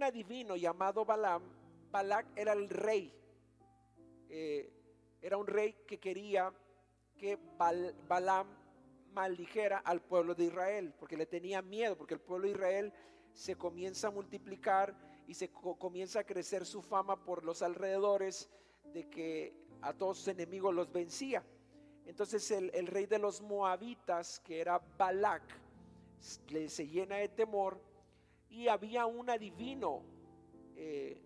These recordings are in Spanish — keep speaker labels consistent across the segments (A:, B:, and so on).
A: un adivino llamado Balaam. Balak era el rey. Eh, era un rey que quería que Balaam maldijera al pueblo de Israel, porque le tenía miedo, porque el pueblo de Israel se comienza a multiplicar y se comienza a crecer su fama por los alrededores de que a todos sus enemigos los vencía. Entonces el, rey de los moabitas, que era Balak, le, se llena de temor y había un adivino eh,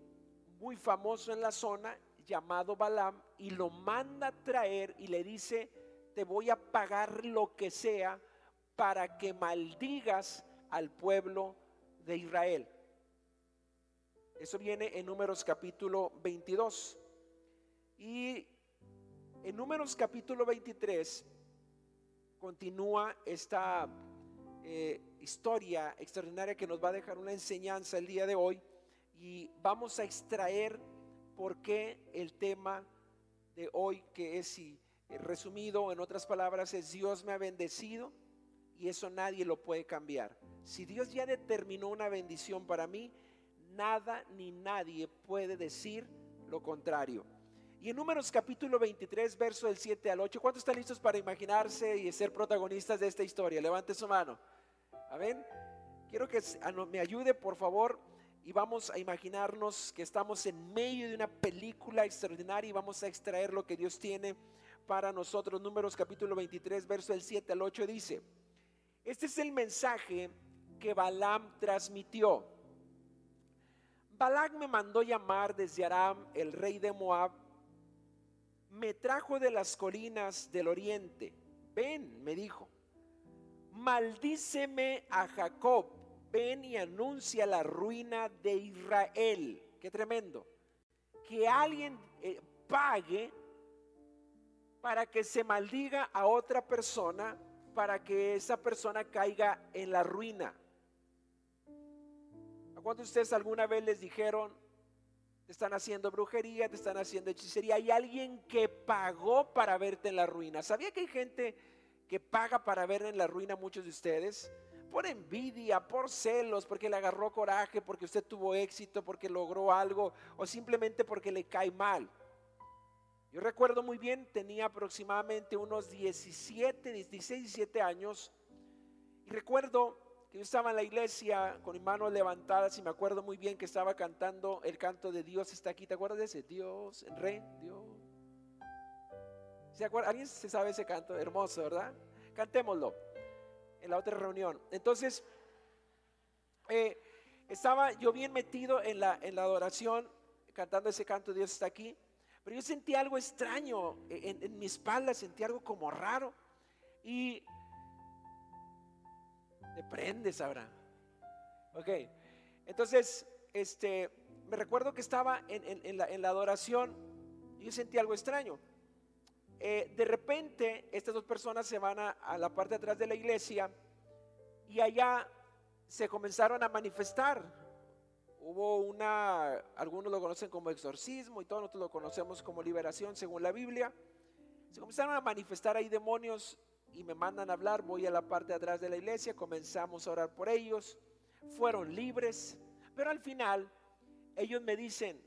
A: muy famoso en la zona llamado Balaam y lo manda a traer y le dice, te voy a pagar lo que sea para que maldigas al pueblo de Israel. Eso viene en Números capítulo 22. Y en Números capítulo 23 continúa esta eh, historia extraordinaria que nos va a dejar una enseñanza el día de hoy y vamos a extraer por qué el tema de hoy que es eh, resumido en otras palabras es Dios me ha bendecido y eso nadie lo puede cambiar. Si Dios ya determinó una bendición para mí, nada ni nadie puede decir lo contrario. Y en Números capítulo 23, verso del 7 al 8, ¿cuántos están listos para imaginarse y ser protagonistas de esta historia? Levante su mano. Amén. Quiero que me ayude, por favor, y vamos a imaginarnos que estamos en medio de una película extraordinaria y vamos a extraer lo que Dios tiene para nosotros. Números capítulo 23, verso del 7 al 8 dice, este es el mensaje que Balaam transmitió. Balaam me mandó llamar desde Aram, el rey de Moab, me trajo de las colinas del oriente. Ven, me dijo, maldíceme a Jacob, ven y anuncia la ruina de Israel. Qué tremendo. Que alguien eh, pague para que se maldiga a otra persona, para que esa persona caiga en la ruina. ¿A cuántos de ustedes alguna vez les dijeron, te están haciendo brujería, te están haciendo hechicería. Hay alguien que pagó para verte en la ruina. ¿Sabía que hay gente que paga para ver en la ruina muchos de ustedes? Por envidia, por celos, porque le agarró coraje, porque usted tuvo éxito, porque logró algo o simplemente porque le cae mal. Yo recuerdo muy bien, tenía aproximadamente unos 17, 16, 17 años y recuerdo yo estaba en la iglesia con mis manos levantadas y me acuerdo muy bien que estaba cantando el canto de Dios está aquí. ¿Te acuerdas de ese? Dios, el rey, Dios. ¿Se? ¿Alguien se sabe ese canto? Hermoso, ¿verdad? Cantémoslo en la otra reunión. Entonces, eh, estaba yo bien metido en la, en la adoración, cantando ese canto, Dios está aquí. Pero yo sentí algo extraño en, en mi espalda, sentí algo como raro. Y te prendes ahora. Ok, entonces, este, me recuerdo que estaba en, la, adoración y yo sentí algo extraño. Eh, de repente, estas dos personas se van a, la parte de atrás de la iglesia y allá se comenzaron a manifestar. Hubo una, algunos lo conocen como exorcismo y todos nosotros lo conocemos como liberación según la Biblia. Se comenzaron a manifestar ahí demonios y me mandan a hablar, voy a la parte de atrás de la iglesia, comenzamos a orar por ellos, fueron libres, pero al final ellos me dicen,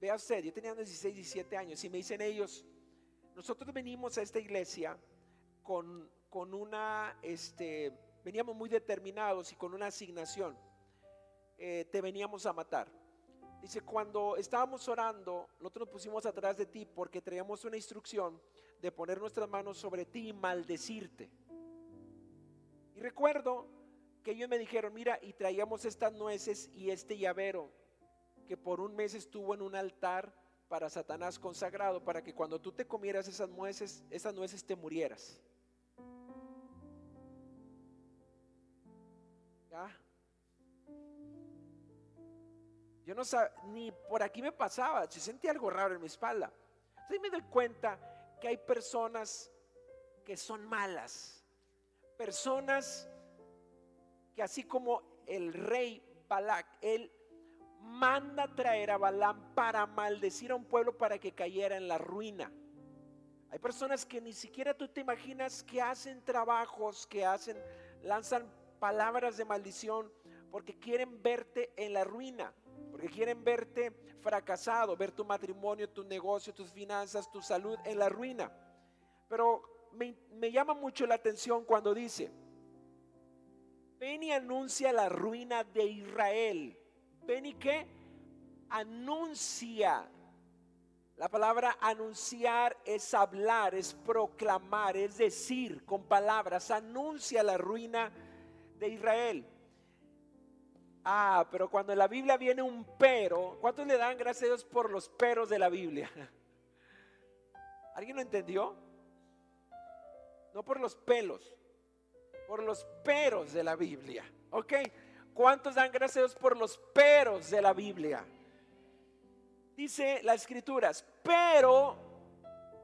A: vea usted, yo tenía 16, 17 años y me dicen ellos, nosotros venimos a esta iglesia con, con una, este, veníamos muy determinados y con una asignación, eh, te veníamos a matar. Dice, cuando estábamos orando, nosotros nos pusimos atrás de ti porque traíamos una instrucción de poner nuestras manos sobre ti y maldecirte. Y recuerdo que ellos me dijeron, mira, y traíamos estas nueces y este llavero que por un mes estuvo en un altar para Satanás consagrado, para que cuando tú te comieras esas nueces, esas nueces te murieras. ¿Ya? Yo no sabía, ni por aquí me pasaba, yo sentía algo raro en mi espalda. Entonces me doy cuenta que hay personas que son malas, personas que así como el rey Balak, él manda traer a Balaam para maldecir a un pueblo para que cayera en la ruina. Hay personas que ni siquiera tú te imaginas que hacen trabajos, que hacen, lanzan palabras de maldición porque quieren verte en la ruina. porque quieren verte fracasado, ver tu matrimonio, tu negocio, tus finanzas, tu salud en la ruina. Pero me, me llama mucho la atención cuando dice, ven y anuncia la ruina de Israel. Ven y qué? Anuncia. La palabra anunciar es hablar, es proclamar, es decir con palabras, anuncia la ruina de Israel. Ah, pero cuando en la Biblia viene un pero, ¿cuántos le dan gracias a Dios por los peros de la Biblia? ¿Alguien lo entendió? No por los pelos, por los peros de la Biblia. ¿Ok? ¿Cuántos dan gracias a Dios por los peros de la Biblia? Dice las escrituras, pero,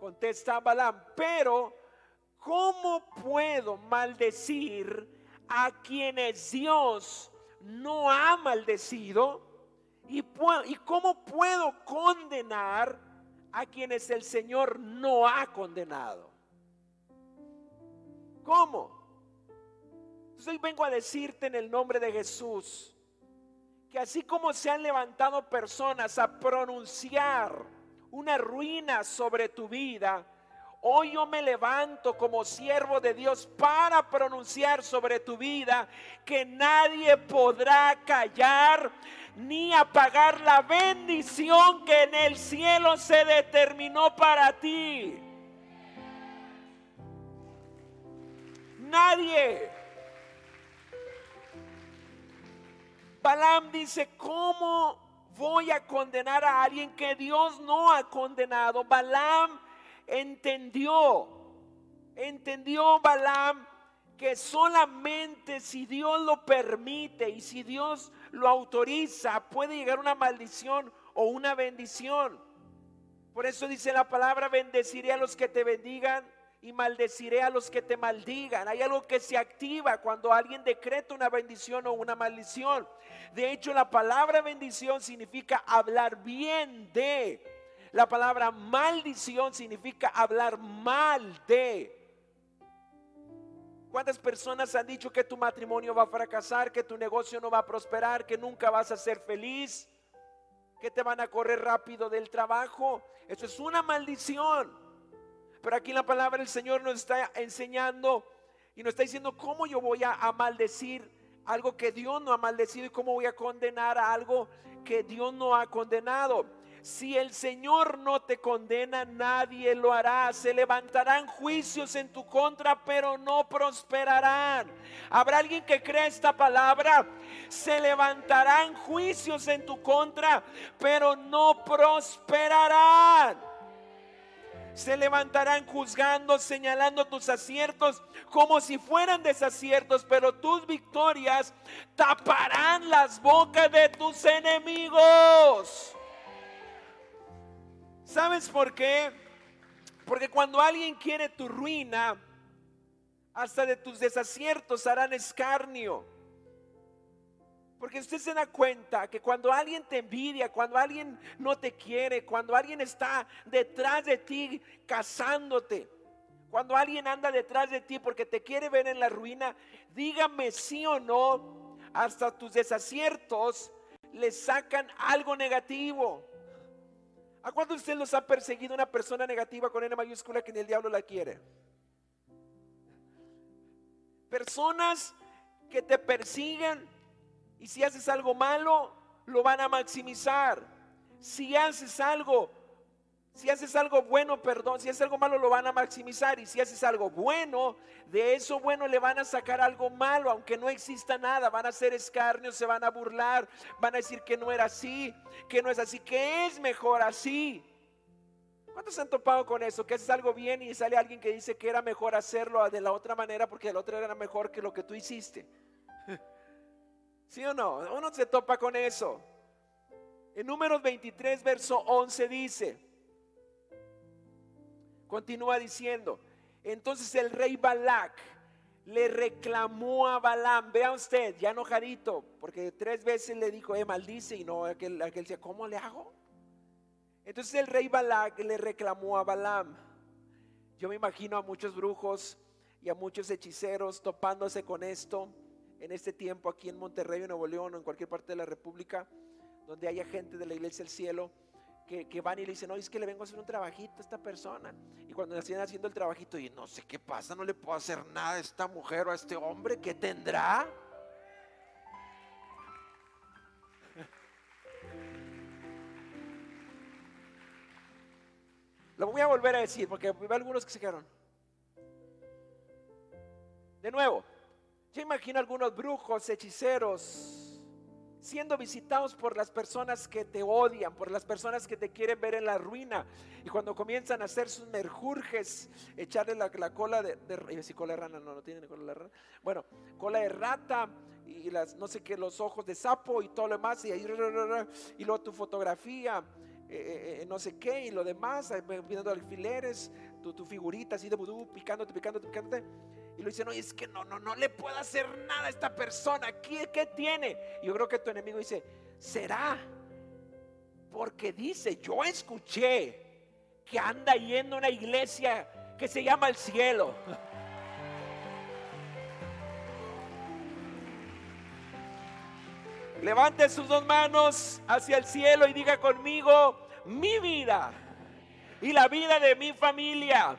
A: contesta Balaam, pero, ¿cómo puedo maldecir a quienes Dios no ha maldecido? ¿Y, ¿Y cómo puedo condenar a quienes el Señor no ha condenado? ¿Cómo? Entonces hoy vengo a decirte en el nombre de Jesús que así como se han levantado personas a pronunciar una ruina sobre tu vida, Hoy yo me levanto como siervo de Dios para pronunciar sobre tu vida que nadie podrá callar ni apagar la bendición que en el cielo se determinó para ti. Nadie. Balaam dice, ¿cómo voy a condenar a alguien que Dios no ha condenado? Balaam entendió, entendió Balaam que solamente si Dios lo permite y si Dios lo autoriza puede llegar una maldición o una bendición. Por eso dice la palabra, bendeciré a los que te bendigan y maldeciré a los que te maldigan. Hay algo que se activa cuando alguien decreta una bendición o una maldición. De hecho, la palabra bendición significa hablar bien de la palabra maldición significa hablar mal de. ¿Cuántas personas han dicho que tu matrimonio va a fracasar, que tu negocio no va a prosperar, que nunca vas a ser feliz, que te van a correr rápido del trabajo? Eso es una maldición. Pero aquí la palabra el Señor nos está enseñando y nos está diciendo cómo yo voy a, maldecir algo que Dios no ha maldecido y cómo voy a condenar algo que Dios no ha condenado. Si el Señor no te condena, nadie lo hará. Se levantarán juicios en tu contra, pero no prosperarán. ¿Habrá alguien que crea esta palabra? Se levantarán juicios en tu contra, pero no prosperarán. Se levantarán juzgando, señalando tus aciertos como si fueran desaciertos, pero tus victorias taparán las bocas de tus enemigos. ¿Sabes por qué? Porque cuando alguien quiere tu ruina, hasta de tus desaciertos harán escarnio. Porque usted se da cuenta que cuando alguien te envidia, cuando alguien no te quiere, cuando alguien está detrás de ti cazándote, cuando alguien anda detrás de ti porque te quiere ver en la ruina, dígame sí o no, hasta tus desaciertos le sacan algo negativo. ¿A cuánto usted los ha perseguido una persona negativa con N mayúscula que ni el diablo la quiere? Personas que te persiguen y si haces algo malo, lo van a maximizar. Si haces algo si haces algo bueno, perdón, si haces algo malo lo van a maximizar y si haces algo bueno, de eso bueno le van a sacar algo malo, aunque no exista nada, van a hacer escarnio, se van a burlar, van a decir que no era así, que no es así, que es mejor así. ¿Cuántos han topado con eso? Que haces algo bien y sale alguien que dice que era mejor hacerlo de la otra manera porque el otro era mejor que lo que tú hiciste. ¿Sí o no? Uno se topa con eso. En números 23, verso 11 dice, Continúa diciendo, entonces el rey Balac le reclamó a Balaam, vea usted, ya enojadito, porque tres veces le dijo, eh, maldice, y no, aquel, aquel decía, ¿cómo le hago? Entonces el rey Balac le reclamó a Balaam. Yo me imagino a muchos brujos y a muchos hechiceros topándose con esto en este tiempo aquí en Monterrey, en Nuevo León o en cualquier parte de la República, donde haya gente de la iglesia del cielo que, que van y le dicen, no, es que le vengo a hacer un trabajito a esta persona. Y cuando siguen haciendo el trabajito, y no sé qué pasa, no le puedo hacer nada a esta mujer o a este hombre, ¿qué tendrá? Lo voy a volver a decir porque veo algunos que se quedaron. De nuevo, yo imagino algunos brujos, hechiceros, siendo visitados por las personas que te odian, por las personas que te quieren ver en la ruina. Y cuando comienzan a hacer sus merjurjes, echarle la, cola de, de si cola de rana, no, no tienen cola de rana. Bueno, cola de rata y las, no sé qué, los ojos de sapo y todo lo demás, y, ahí, y luego tu fotografía. Eh, eh, no sé qué y lo demás, viendo alfileres, tu, tu figurita así de vudú, picándote, picándote, picándote. Y lo dice, no, es que no, no, no le puedo hacer nada a esta persona. ¿Qué, qué tiene? yo creo que tu enemigo dice, será porque dice, yo escuché que anda yendo a una iglesia que se llama el cielo. Levante sus dos manos hacia el cielo y diga conmigo, mi vida y la vida de mi familia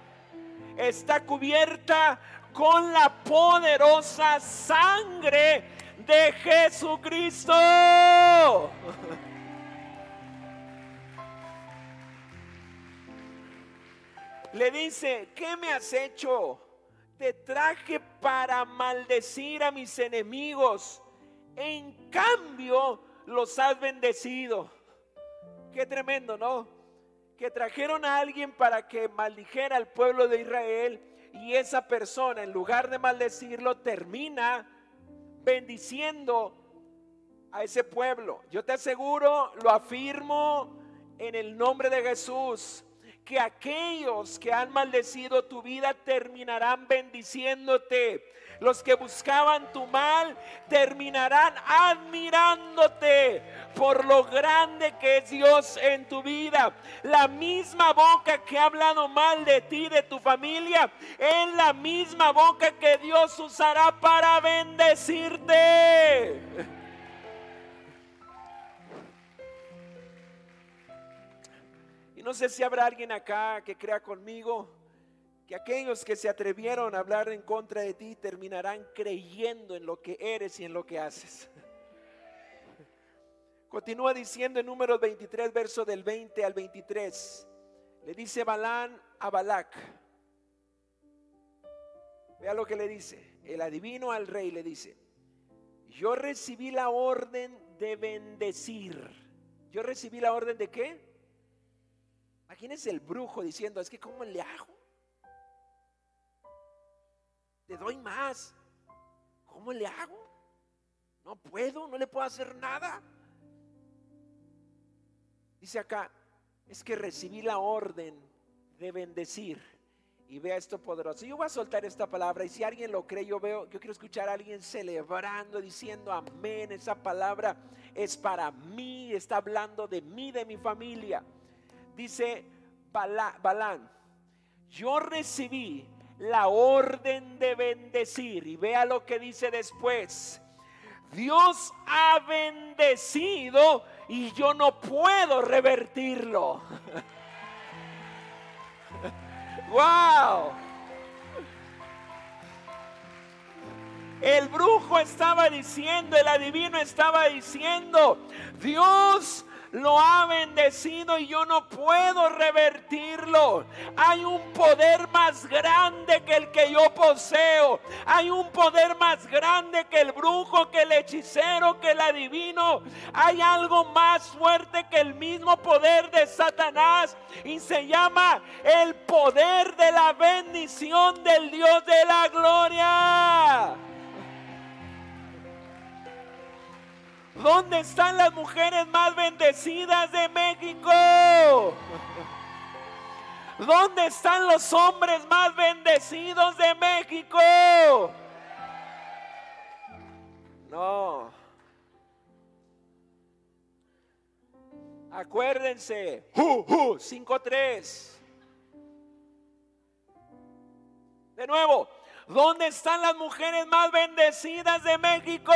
A: está cubierta con la poderosa sangre de Jesucristo. Le dice, ¿qué me has hecho? Te traje para maldecir a mis enemigos. En cambio, los has bendecido. Qué tremendo, ¿no? Que trajeron a alguien para que maldijera al pueblo de Israel y esa persona, en lugar de maldecirlo, termina bendiciendo a ese pueblo. Yo te aseguro, lo afirmo en el nombre de Jesús, que aquellos que han maldecido tu vida terminarán bendiciéndote los que buscaban tu mal terminarán admirándote por lo grande que es Dios en tu vida. La misma boca que ha hablado mal de ti, de tu familia, es la misma boca que Dios usará para bendecirte. Y no sé si habrá alguien acá que crea conmigo que aquellos que se atrevieron a hablar en contra de ti terminarán creyendo en lo que eres y en lo que haces. Continúa diciendo en números 23, verso del 20 al 23. Le dice Balán a Balac. Vea lo que le dice. El adivino al rey le dice, yo recibí la orden de bendecir. Yo recibí la orden de qué? Imagínense el brujo diciendo, es que ¿cómo le hago? Le doy más. ¿Cómo le hago? No puedo, no le puedo hacer nada. Dice acá, es que recibí la orden de bendecir. Y vea esto poderoso. Yo voy a soltar esta palabra y si alguien lo cree, yo veo, yo quiero escuchar a alguien celebrando, diciendo amén. Esa palabra es para mí, está hablando de mí, de mi familia. Dice Balán, yo recibí la orden de bendecir. Y vea lo que dice después. Dios ha bendecido y yo no puedo revertirlo. wow. El brujo estaba diciendo, el adivino estaba diciendo, Dios lo ha bendecido y yo no puedo revertirlo. Hay un poder más grande que el que yo poseo. Hay un poder más grande que el brujo, que el hechicero, que el adivino. Hay algo más fuerte que el mismo poder de Satanás y se llama el poder de la bendición del Dios de la gloria. ¿Dónde están las mujeres más bendecidas de México? ¿Dónde están los hombres más bendecidos de México? No. Acuérdense. 5-3. De nuevo. ¿Dónde están las mujeres más bendecidas de México?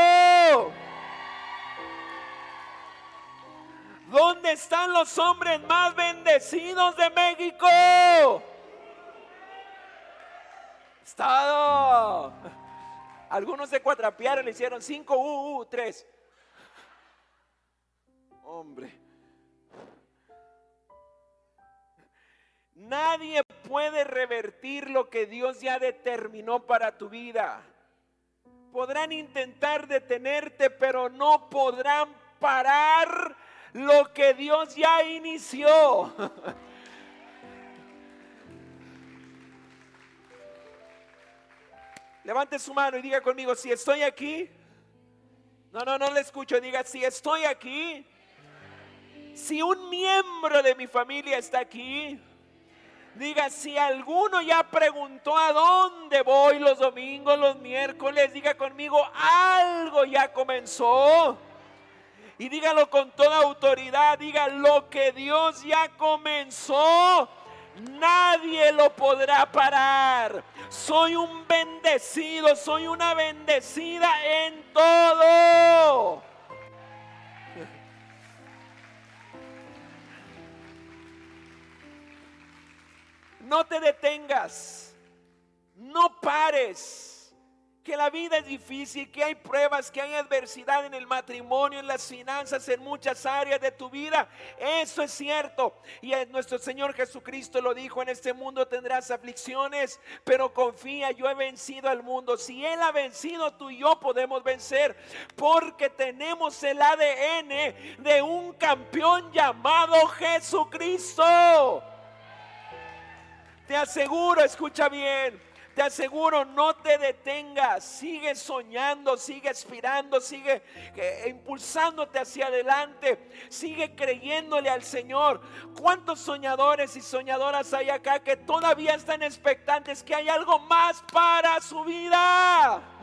A: ¿Dónde están los hombres más bendecidos de México? Estado. Algunos se cuatrapearon, le hicieron cinco, uh, uh, tres. Hombre. Nadie puede revertir lo que Dios ya determinó para tu vida. Podrán intentar detenerte, pero no podrán parar lo que Dios ya inició. Levante su mano y diga conmigo, si estoy aquí. No, no, no le escucho. Diga, si estoy aquí. Si un miembro de mi familia está aquí. Diga, si alguno ya preguntó a dónde voy los domingos, los miércoles, diga conmigo, algo ya comenzó. Y dígalo con toda autoridad, diga lo que Dios ya comenzó nadie lo podrá parar. Soy un bendecido, soy una bendecida en todo. No te detengas, no pares que la vida es difícil, que hay pruebas, que hay adversidad en el matrimonio, en las finanzas, en muchas áreas de tu vida. Eso es cierto. Y nuestro Señor Jesucristo lo dijo, en este mundo tendrás aflicciones, pero confía, yo he vencido al mundo. Si Él ha vencido, tú y yo podemos vencer, porque tenemos el ADN de un campeón llamado Jesucristo. Te aseguro, escucha bien te aseguro, no te detengas. Sigue soñando, sigue aspirando, sigue eh, impulsándote hacia adelante. Sigue creyéndole al Señor. ¿Cuántos soñadores y soñadoras hay acá que todavía están expectantes que hay algo más para su vida?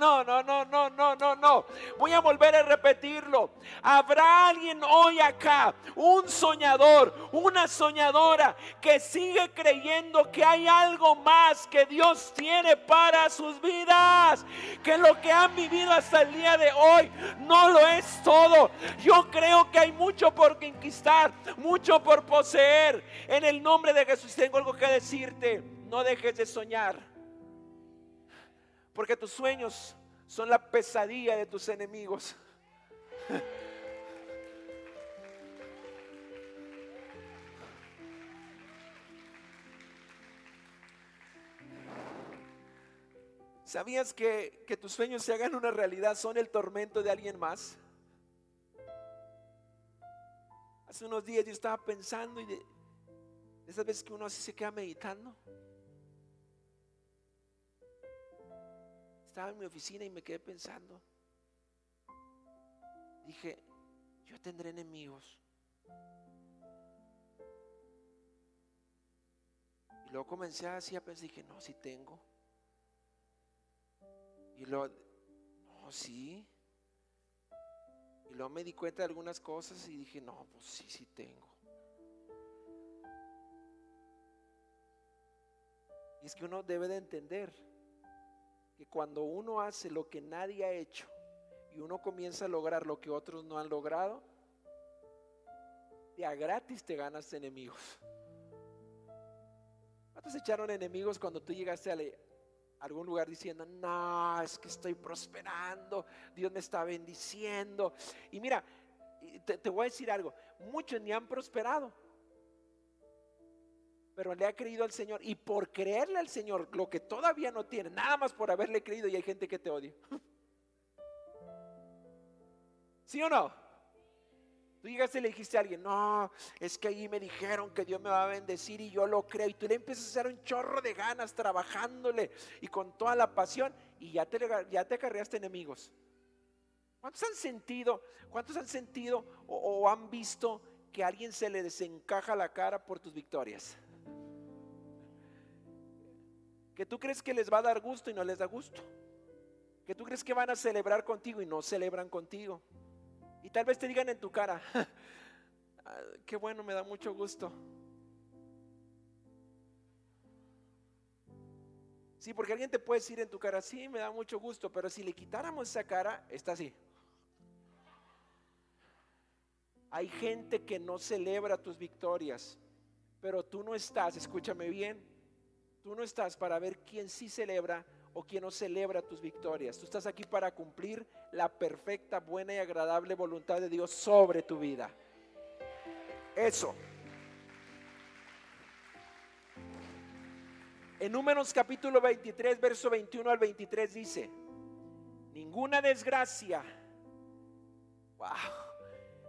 A: No, no, no, no, no, no, no. Voy a volver a repetirlo. Habrá alguien hoy acá, un soñador, una soñadora, que sigue creyendo que hay algo más que Dios tiene para sus vidas. Que lo que han vivido hasta el día de hoy no lo es todo. Yo creo que hay mucho por conquistar, mucho por poseer. En el nombre de Jesús tengo algo que decirte. No dejes de soñar. Porque tus sueños son la pesadilla de tus enemigos. ¿Sabías que, que, tus sueños se hagan una realidad son el tormento de alguien más? Hace unos días yo estaba pensando y de, esas veces que uno así se queda meditando. Estaba en mi oficina y me quedé pensando. Dije, yo tendré enemigos. Y luego comencé así a pensar, dije, no, si tengo. Y luego, no, sí. Y luego me di cuenta de algunas cosas y dije, no, pues sí, sí tengo. Y es que uno debe de entender que cuando uno hace lo que nadie ha hecho y uno comienza a lograr lo que otros no han logrado, de a gratis te ganas enemigos. ¿Cuántos echaron enemigos cuando tú llegaste a algún lugar diciendo, no, es que estoy prosperando, Dios me está bendiciendo? Y mira, te, te voy a decir algo, muchos ni han prosperado pero le ha creído al Señor y por creerle al Señor lo que todavía no tiene, nada más por haberle creído y hay gente que te odia. ¿Sí o no? Tú llegaste y le dijiste a alguien, no, es que allí me dijeron que Dios me va a bendecir y yo lo creo. Y tú le empiezas a hacer un chorro de ganas trabajándole y con toda la pasión y ya te, ya te acarreaste enemigos. ¿Cuántos han sentido, cuántos han sentido o, han visto que alguien se le desencaja la cara por tus victorias? Que tú crees que les va a dar gusto y no les da gusto. Que tú crees que van a celebrar contigo y no celebran contigo. Y tal vez te digan en tu cara, ah, qué bueno, me da mucho gusto. Sí, porque alguien te puede decir en tu cara, sí, me da mucho gusto, pero si le quitáramos esa cara, está así. Hay gente que no celebra tus victorias, pero tú no estás, escúchame bien, tú no estás para ver quién sí celebra o quién no celebra tus victorias. Tú estás aquí para cumplir la perfecta, buena y agradable voluntad de Dios sobre tu vida. Eso. En Números capítulo 23, verso 21 al 23 dice, ninguna desgracia, wow,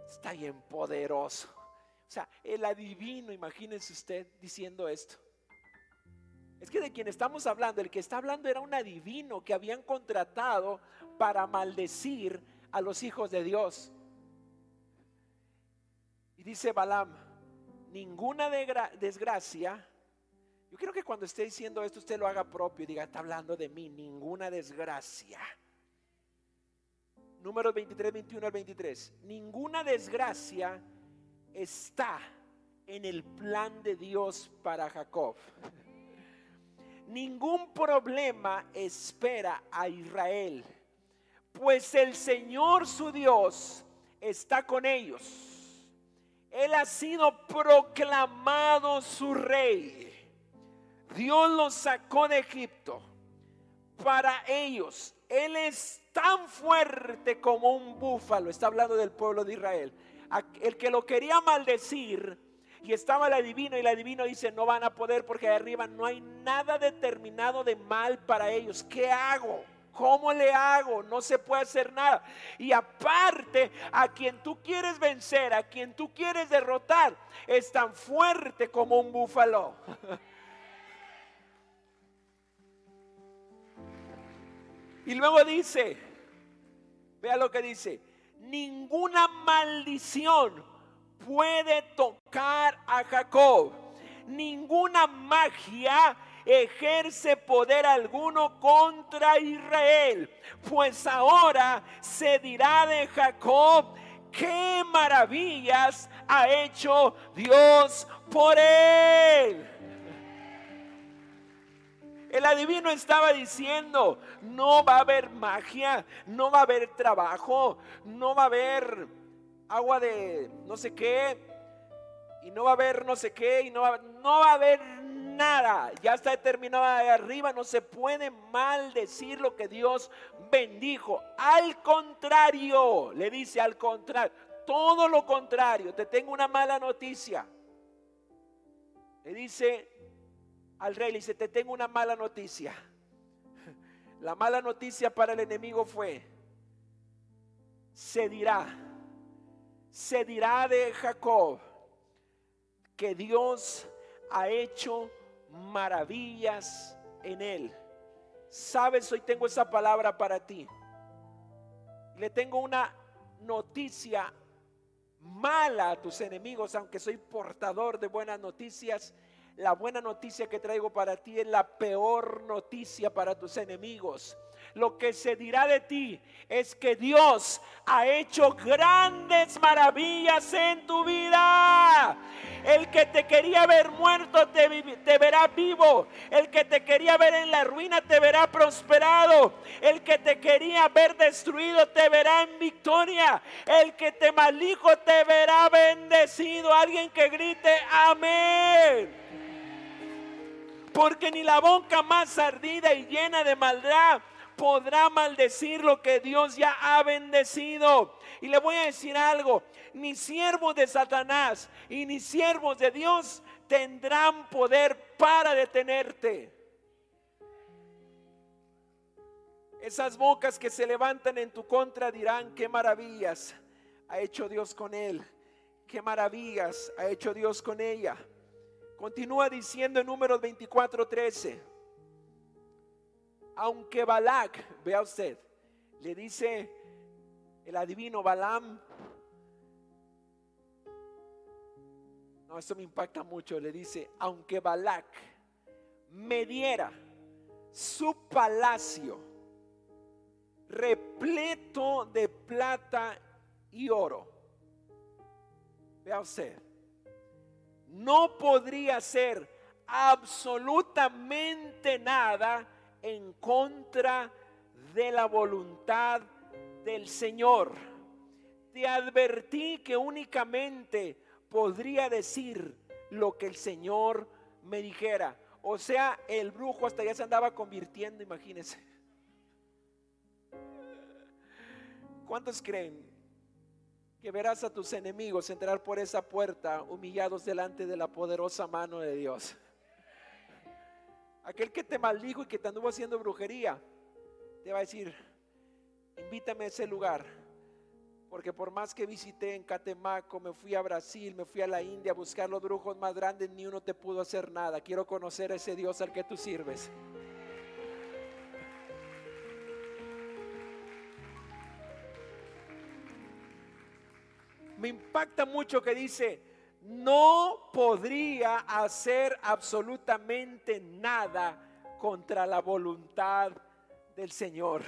A: está bien poderoso. O sea, el adivino, imagínense usted diciendo esto. Es que de quien estamos hablando, el que está hablando era un adivino que habían contratado para maldecir a los hijos de Dios. Y dice Balaam, ninguna desgracia, yo quiero que cuando esté diciendo esto usted lo haga propio y diga, está hablando de mí, ninguna desgracia. Números 23, 21 al 23. Ninguna desgracia está en el plan de Dios para Jacob ningún problema espera a Israel, pues el Señor su Dios está con ellos. Él ha sido proclamado su rey. Dios los sacó de Egipto para ellos. Él es tan fuerte como un búfalo. Está hablando del pueblo de Israel. El que lo quería maldecir y estaba el adivino y el adivino dice, no van a poder porque arriba no hay nada determinado de mal para ellos. ¿Qué hago? ¿Cómo le hago? No se puede hacer nada. Y aparte, a quien tú quieres vencer, a quien tú quieres derrotar, es tan fuerte como un búfalo. y luego dice, vea lo que dice, ninguna maldición puede tocar a Jacob. Ninguna magia ejerce poder alguno contra Israel, pues ahora se dirá de Jacob, qué maravillas ha hecho Dios por él. El adivino estaba diciendo, no va a haber magia, no va a haber trabajo, no va a haber agua de no sé qué, y no va a haber no sé qué, y no va, no va a haber nada. Ya está determinado de arriba, no se puede maldecir lo que Dios bendijo. Al contrario, le dice al contrario, todo lo contrario, te tengo una mala noticia. Le dice al rey, le dice, te tengo una mala noticia. La mala noticia para el enemigo fue, se dirá se dirá de Jacob que Dios ha hecho maravillas en él. Sabes, hoy tengo esa palabra para ti. Le tengo una noticia mala a tus enemigos, aunque soy portador de buenas noticias. La buena noticia que traigo para ti es la peor noticia para tus enemigos lo que se dirá de ti es que Dios ha hecho grandes maravillas en tu vida. El que te quería ver muerto te, verá vivo. El que te quería ver en la ruina te verá prosperado. El que te quería ver destruido te verá en victoria. El que te maldijo te verá bendecido. Alguien que grite amén. Porque ni la boca más ardida y llena de maldad podrá maldecir lo que Dios ya ha bendecido. Y le voy a decir algo, ni siervos de Satanás y ni siervos de Dios tendrán poder para detenerte. Esas bocas que se levantan en tu contra dirán, qué maravillas ha hecho Dios con él, qué maravillas ha hecho Dios con ella. Continúa diciendo en números 24, 13 aunque Balak, vea usted, le dice el adivino Balaam, no, esto me impacta mucho, le dice, aunque Balak me diera su palacio repleto de plata y oro, vea usted, no podría ser absolutamente nada en contra de la voluntad del Señor. te advertí que únicamente podría decir lo que el Señor me dijera. O sea, el brujo hasta ya se andaba convirtiendo, imagínense. ¿Cuántos creen que verás a tus enemigos entrar por esa puerta humillados delante de la poderosa mano de Dios? Aquel que te maldijo y que te anduvo haciendo brujería, te va a decir, invítame a ese lugar. Porque por más que visité en Catemaco, me fui a Brasil, me fui a la India a buscar los brujos más grandes, ni uno te pudo hacer nada. Quiero conocer a ese Dios al que tú sirves. Me impacta mucho que dice, no podría hacer absolutamente nada contra la voluntad del Señor.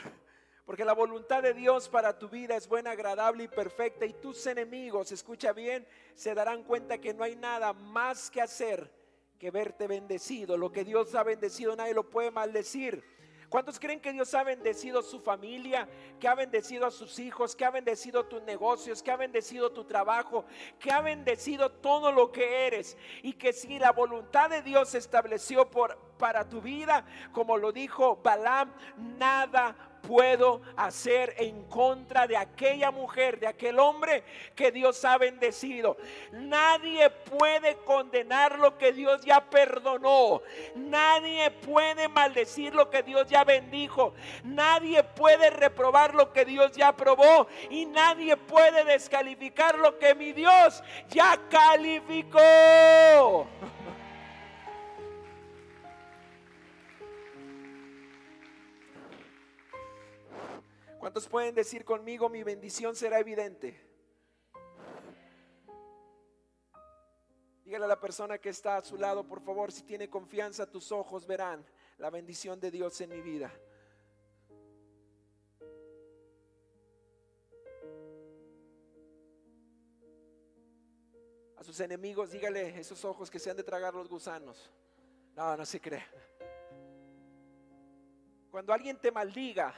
A: Porque la voluntad de Dios para tu vida es buena, agradable y perfecta. Y tus enemigos, escucha bien, se darán cuenta que no hay nada más que hacer que verte bendecido. Lo que Dios ha bendecido nadie lo puede maldecir. ¿Cuántos creen que Dios ha bendecido su familia, que ha bendecido a sus hijos, que ha bendecido tus negocios, que ha bendecido tu trabajo, que ha bendecido todo lo que eres? Y que si la voluntad de Dios se estableció por, para tu vida, como lo dijo Balaam, nada puedo hacer en contra de aquella mujer, de aquel hombre que Dios ha bendecido. Nadie puede condenar lo que Dios ya perdonó. Nadie puede maldecir lo que Dios ya bendijo. Nadie puede reprobar lo que Dios ya aprobó. Y nadie puede descalificar lo que mi Dios ya calificó. ¿Cuántos pueden decir conmigo, mi bendición será evidente? Dígale a la persona que está a su lado, por favor, si tiene confianza, tus ojos verán la bendición de Dios en mi vida. A sus enemigos, dígale esos ojos que se han de tragar los gusanos. No, no se cree. Cuando alguien te maldiga,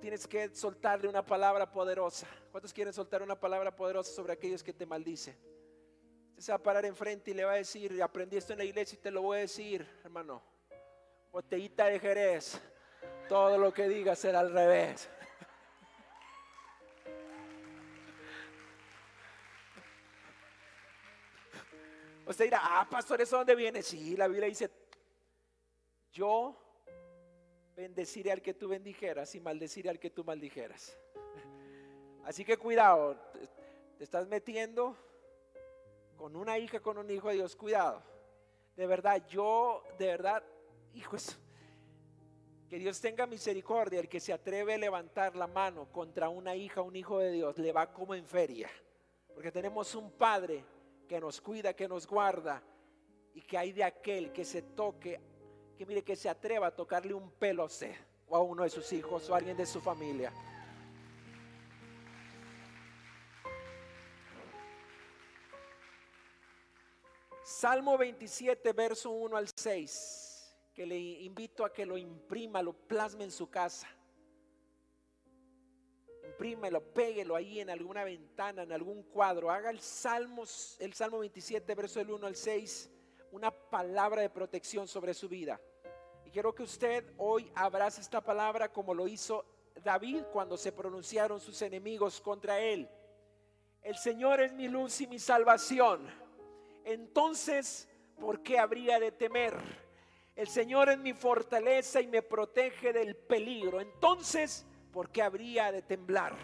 A: tienes que soltarle una palabra poderosa. ¿Cuántos quieren soltar una palabra poderosa sobre aquellos que te maldicen? se va a parar enfrente y le va a decir, aprendí esto en la iglesia y te lo voy a decir, hermano. Botellita de Jerez. Todo lo que digas será al revés. Usted dirá, ah, pastor, ¿eso dónde viene? Sí, la Biblia dice, yo bendeciré al que tú bendijeras y maldeciré al que tú maldijeras. Así que cuidado, te estás metiendo con una hija, con un hijo de Dios, cuidado. De verdad, yo, de verdad, hijos, que Dios tenga misericordia. El que se atreve a levantar la mano contra una hija, un hijo de Dios, le va como en feria. Porque tenemos un Padre que nos cuida, que nos guarda y que hay de aquel que se toque que mire que se atreva a tocarle un pelo a usted o a uno de sus hijos o a alguien de su familia. Salmo 27, verso 1 al 6, que le invito a que lo imprima, lo plasme en su casa. Imprímelo, péguelo ahí en alguna ventana, en algún cuadro. Haga el Salmo, el Salmo 27, verso del 1 al 6 una palabra de protección sobre su vida. Y quiero que usted hoy abrace esta palabra como lo hizo David cuando se pronunciaron sus enemigos contra él. El Señor es mi luz y mi salvación. Entonces, ¿por qué habría de temer? El Señor es mi fortaleza y me protege del peligro. Entonces, ¿por qué habría de temblar?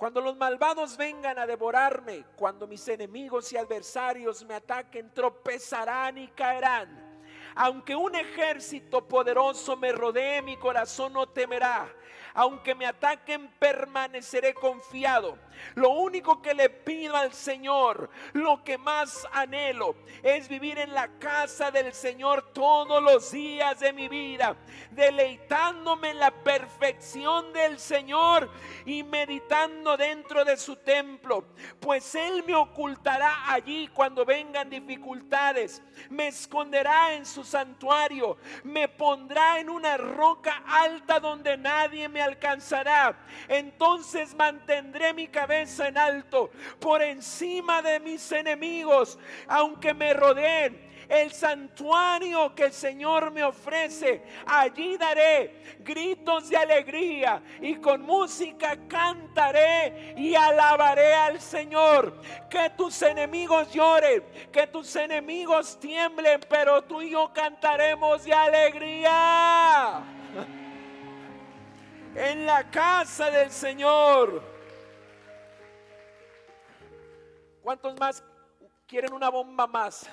A: Cuando los malvados vengan a devorarme, cuando mis enemigos y adversarios me ataquen, tropezarán y caerán. Aunque un ejército poderoso me rodee, mi corazón no temerá. Aunque me ataquen, permaneceré confiado. Lo único que le pido al Señor, lo que más anhelo, es vivir en la casa del Señor todos los días de mi vida, deleitándome en la perfección del Señor y meditando dentro de su templo, pues Él me ocultará allí cuando vengan dificultades, me esconderá en su su santuario. Me pondrá en una roca alta donde nadie me alcanzará. Entonces mantendré mi cabeza en alto por encima de mis enemigos, aunque me rodeen el santuario que el Señor me ofrece. Allí daré gritos de alegría y con música cantaré y alabaré al Señor. Que tus enemigos lloren, que tus enemigos tiemblen, pero tú y yo cantaremos de alegría. En la casa del Señor. ¿Cuántos más quieren una bomba más?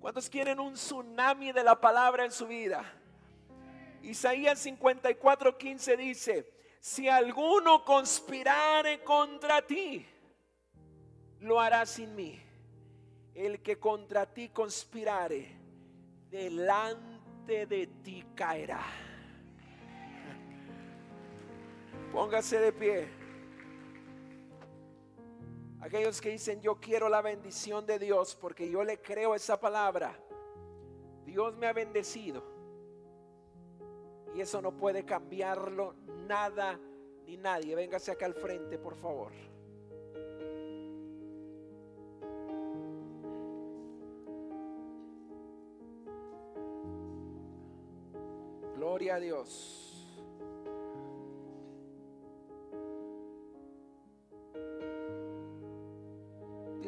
A: ¿Cuántos quieren un tsunami de la palabra en su vida? Isaías 54, 15 dice, si alguno conspirare contra ti, lo hará sin mí. El que contra ti conspirare, delante de ti caerá. Póngase de pie. Aquellos que dicen, yo quiero la bendición de Dios porque yo le creo esa palabra. Dios me ha bendecido. Y eso no puede cambiarlo nada ni nadie. Véngase acá al frente, por favor. Gloria a Dios.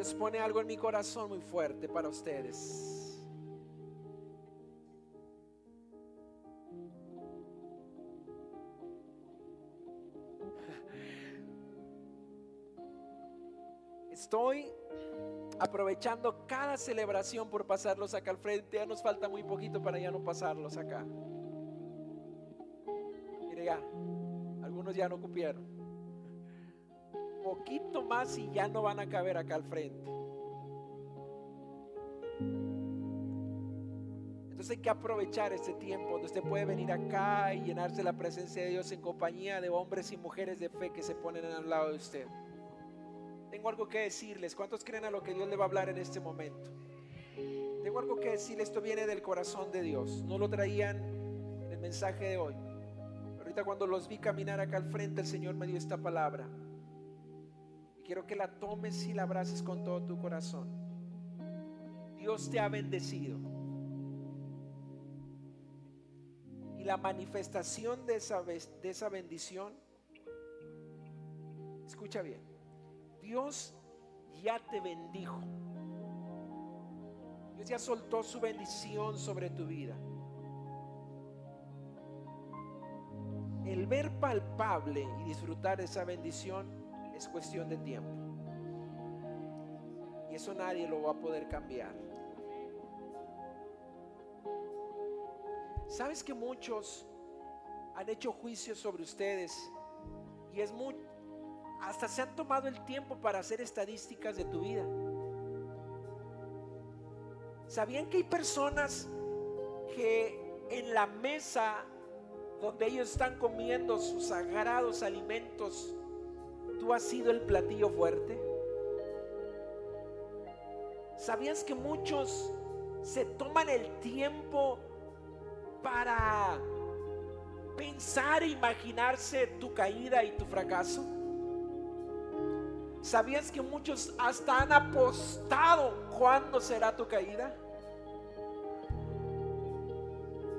A: Dios pone algo en mi corazón muy fuerte para ustedes. Estoy aprovechando cada celebración por pasarlos acá al frente. Ya nos falta muy poquito para ya no pasarlos acá. Mire ya, algunos ya no cupieron poquito más y ya no van a caber acá al frente. Entonces hay que aprovechar este tiempo donde usted puede venir acá y llenarse la presencia de Dios en compañía de hombres y mujeres de fe que se ponen al lado de usted. Tengo algo que decirles. ¿Cuántos creen a lo que Dios le va a hablar en este momento? Tengo algo que decirles. Esto viene del corazón de Dios. No lo traían en el mensaje de hoy. Ahorita cuando los vi caminar acá al frente, el Señor me dio esta palabra quiero que la tomes y la abraces con todo tu corazón. Dios te ha bendecido. Y la manifestación de esa, de esa bendición, escucha bien, Dios ya te bendijo. Dios ya soltó su bendición sobre tu vida. El ver palpable y disfrutar esa bendición es cuestión de tiempo. Y eso nadie lo va a poder cambiar. ¿Sabes que muchos han hecho juicios sobre ustedes? Y es muy hasta se han tomado el tiempo para hacer estadísticas de tu vida. ¿Sabían que hay personas que en la mesa donde ellos están comiendo sus sagrados alimentos ¿Tú has sido el platillo fuerte? ¿Sabías que muchos se toman el tiempo para pensar e imaginarse tu caída y tu fracaso? ¿Sabías que muchos hasta han apostado cuándo será tu caída?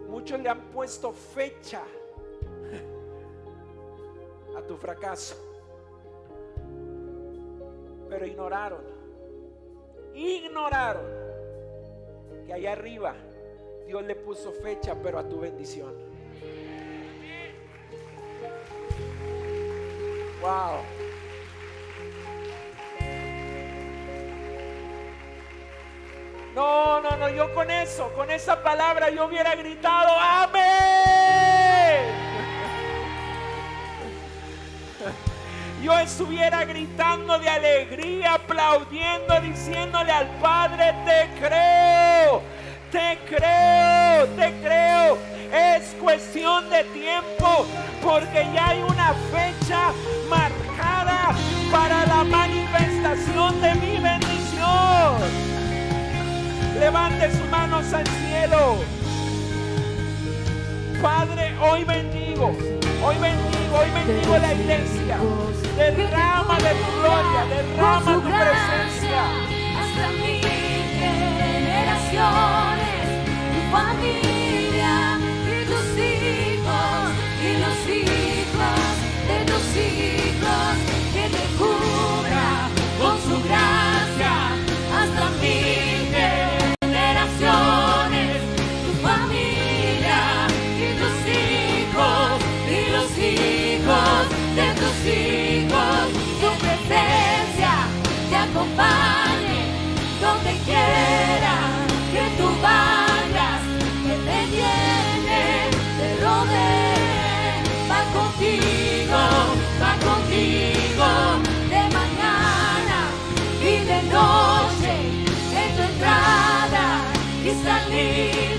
A: Muchos le han puesto fecha a tu fracaso pero ignoraron, ignoraron que allá arriba Dios le puso fecha, pero a tu bendición. Wow. No, no, no, yo con eso, con esa palabra yo hubiera gritado, amén. Estuviera gritando de alegría, aplaudiendo, diciéndole al Padre, te creo, te creo, te creo. Es cuestión de tiempo porque ya hay una fecha marcada para la manifestación de mi bendición. Levante sus manos al cielo. Padre, hoy bendigo, hoy bendigo, hoy bendigo la iglesia. Derrama de tu gloria, derrama tu presencia.
B: Hasta mil generaciones, tu familia y tus hijos y los hijos de tus hijos acompañe donde quiera que tú vayas, que te llene, te rodee, va contigo, va contigo de mañana y de noche, en tu entrada y salida,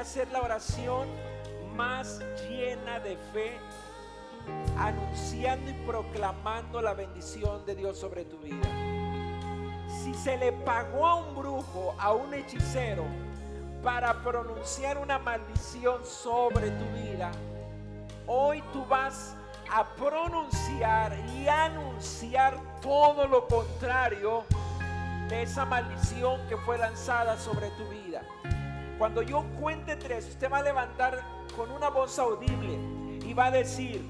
A: Hacer la oración más llena de fe, anunciando y proclamando la bendición de Dios sobre tu vida. Si se le pagó a un brujo, a un hechicero, para pronunciar una maldición sobre tu vida, hoy tú vas a pronunciar y anunciar todo lo contrario de esa maldición que fue lanzada sobre tu vida. Cuando yo cuente tres, usted va a levantar con una voz audible y va a decir,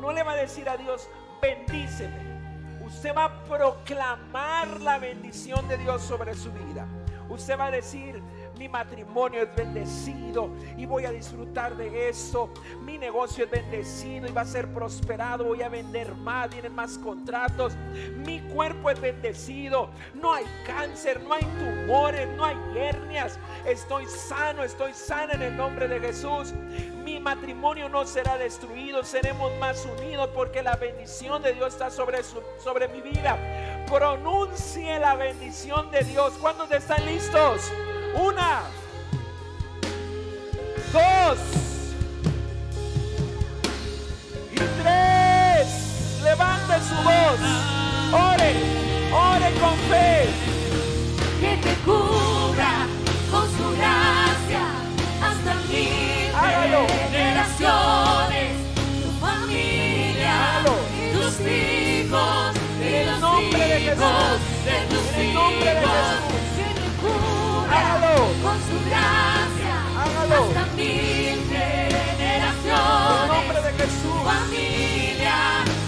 A: no le va a decir a Dios, bendíceme. Usted va a proclamar la bendición de Dios sobre su vida. Usted va a decir, mi matrimonio es bendecido y voy a disfrutar de esto. Mi negocio es bendecido y va a ser prosperado. Voy a vender más, vienen más contratos. Mi cuerpo es bendecido. No hay cáncer, no hay tumores, no hay hernias. Estoy sano, estoy sana en el nombre de Jesús. Mi matrimonio no será destruido, seremos más unidos porque la bendición de Dios está sobre, su- sobre mi vida. Pronuncie la bendición de Dios. ¿Cuántos están listos? Una, dos y tres. Levante su voz. Ore, ore con fe.
B: que te cubra con su gracia hasta mil
A: Hágalo.
B: generaciones, tu familia,
A: Hágalo.
B: tus hijos y
A: En el nombre de Jesús. En el nombre de Jesús. Hágalo.
B: con su gracia
A: Hágalo.
B: hasta mil
A: En
B: generaciones
A: nombre de Jesús.
B: familia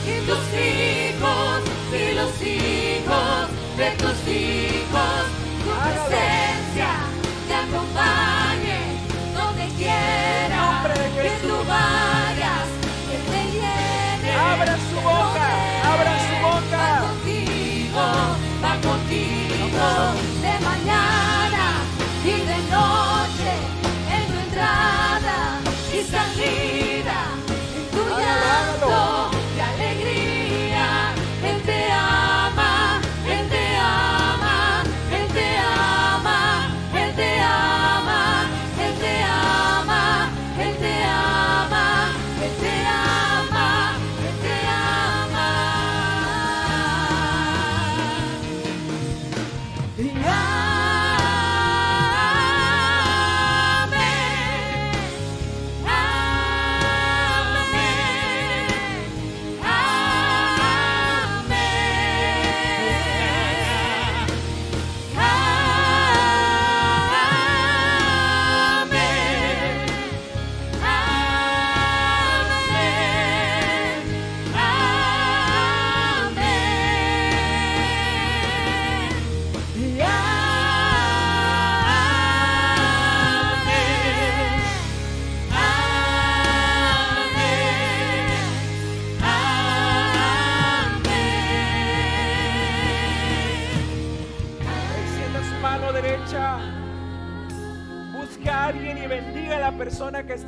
B: y tus hijos y los hijos de tus hijos.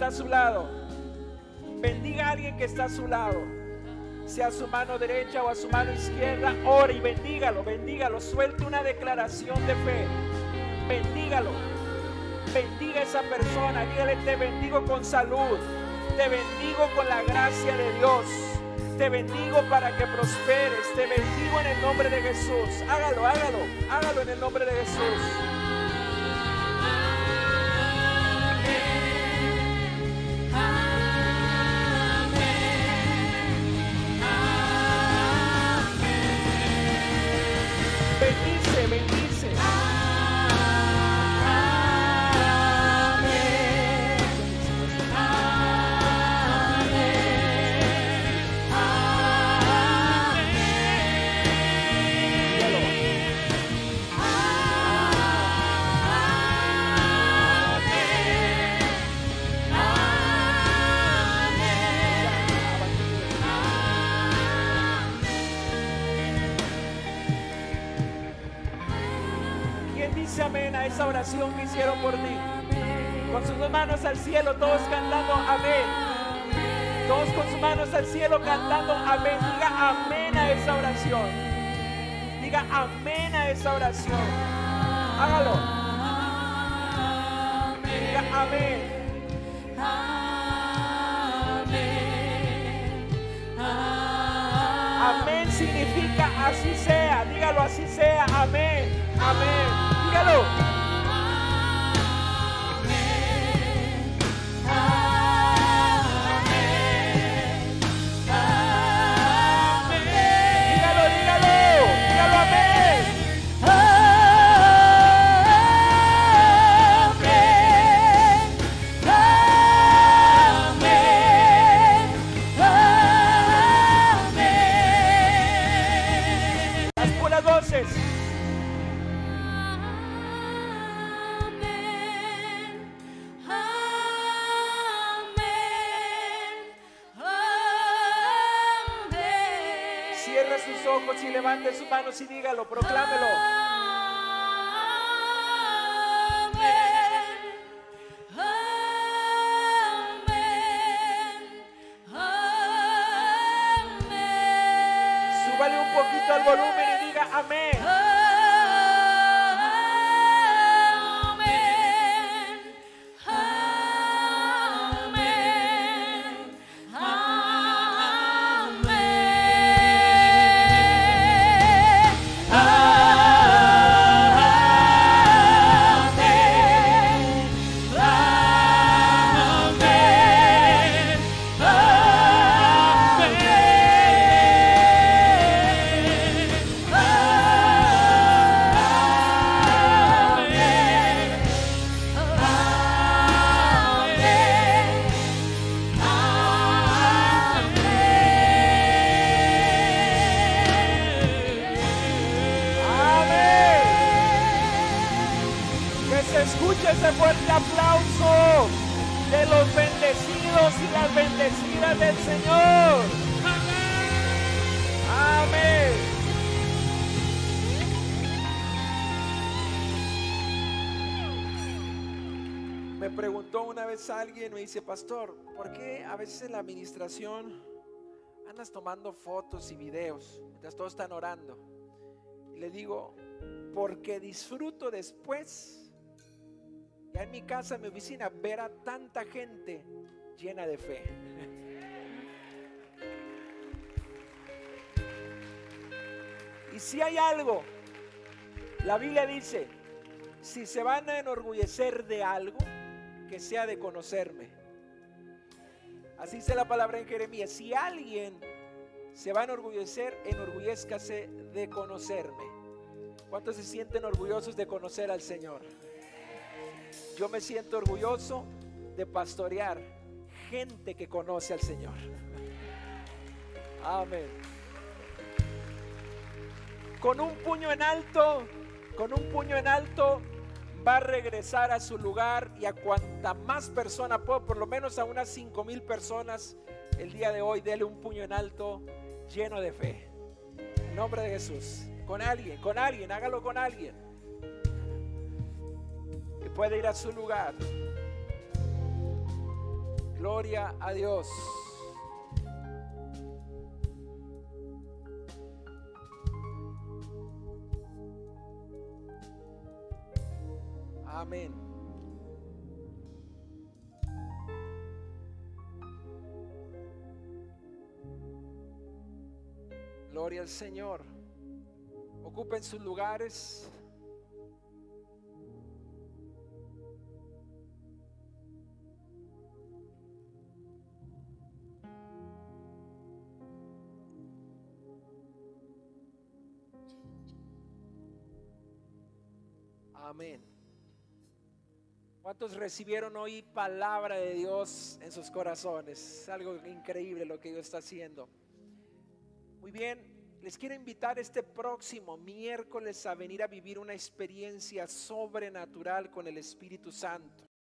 A: Está a su lado. Bendiga a alguien que está a su lado. Sea a su mano derecha o a su mano izquierda. Ore y bendígalo, bendígalo. Suelte una declaración de fe. Bendígalo. Bendiga a esa persona. Dígale, te bendigo con salud. Te bendigo con la gracia de Dios. Te bendigo para que prosperes. Te bendigo en el nombre de Jesús. Hágalo, hágalo. Hágalo en el nombre de Jesús. Cielo, todos cantando amén. Todos con sus manos al cielo cantando amén. Diga amén a esa oración. Diga amén a esa oración. Hágalo. Diga amén. Amén significa así sea. Dígalo así sea. Amén. Amén. Vez alguien, me dice, pastor, ¿por qué a veces en la administración andas tomando fotos y videos mientras todos están orando? Y le digo, porque disfruto después, ya en mi casa, en mi oficina, ver a tanta gente llena de fe. Y si hay algo, la Biblia dice, si se van a enorgullecer de algo, que sea de conocerme. Así dice la palabra en Jeremías. Si alguien se va a enorgullecer, enorgullezcase de conocerme. ¿Cuántos se sienten orgullosos de conocer al Señor? Yo me siento orgulloso de pastorear gente que conoce al Señor. Amén. Con un puño en alto, con un puño en alto, va a regresar a su lugar y a cuanta más persona puedo, por lo menos a unas cinco mil personas el día de hoy, dele un puño en alto lleno de fe. En nombre de Jesús. Con alguien, con alguien, hágalo con alguien. Y puede ir a su lugar. Gloria a Dios. Gloria al Señor. Ocupen sus lugares. Amén. ¿Cuántos recibieron hoy palabra de Dios en sus corazones? Es algo increíble lo que Dios está haciendo. Muy bien, les quiero invitar este próximo miércoles a venir a vivir una experiencia sobrenatural con el Espíritu Santo.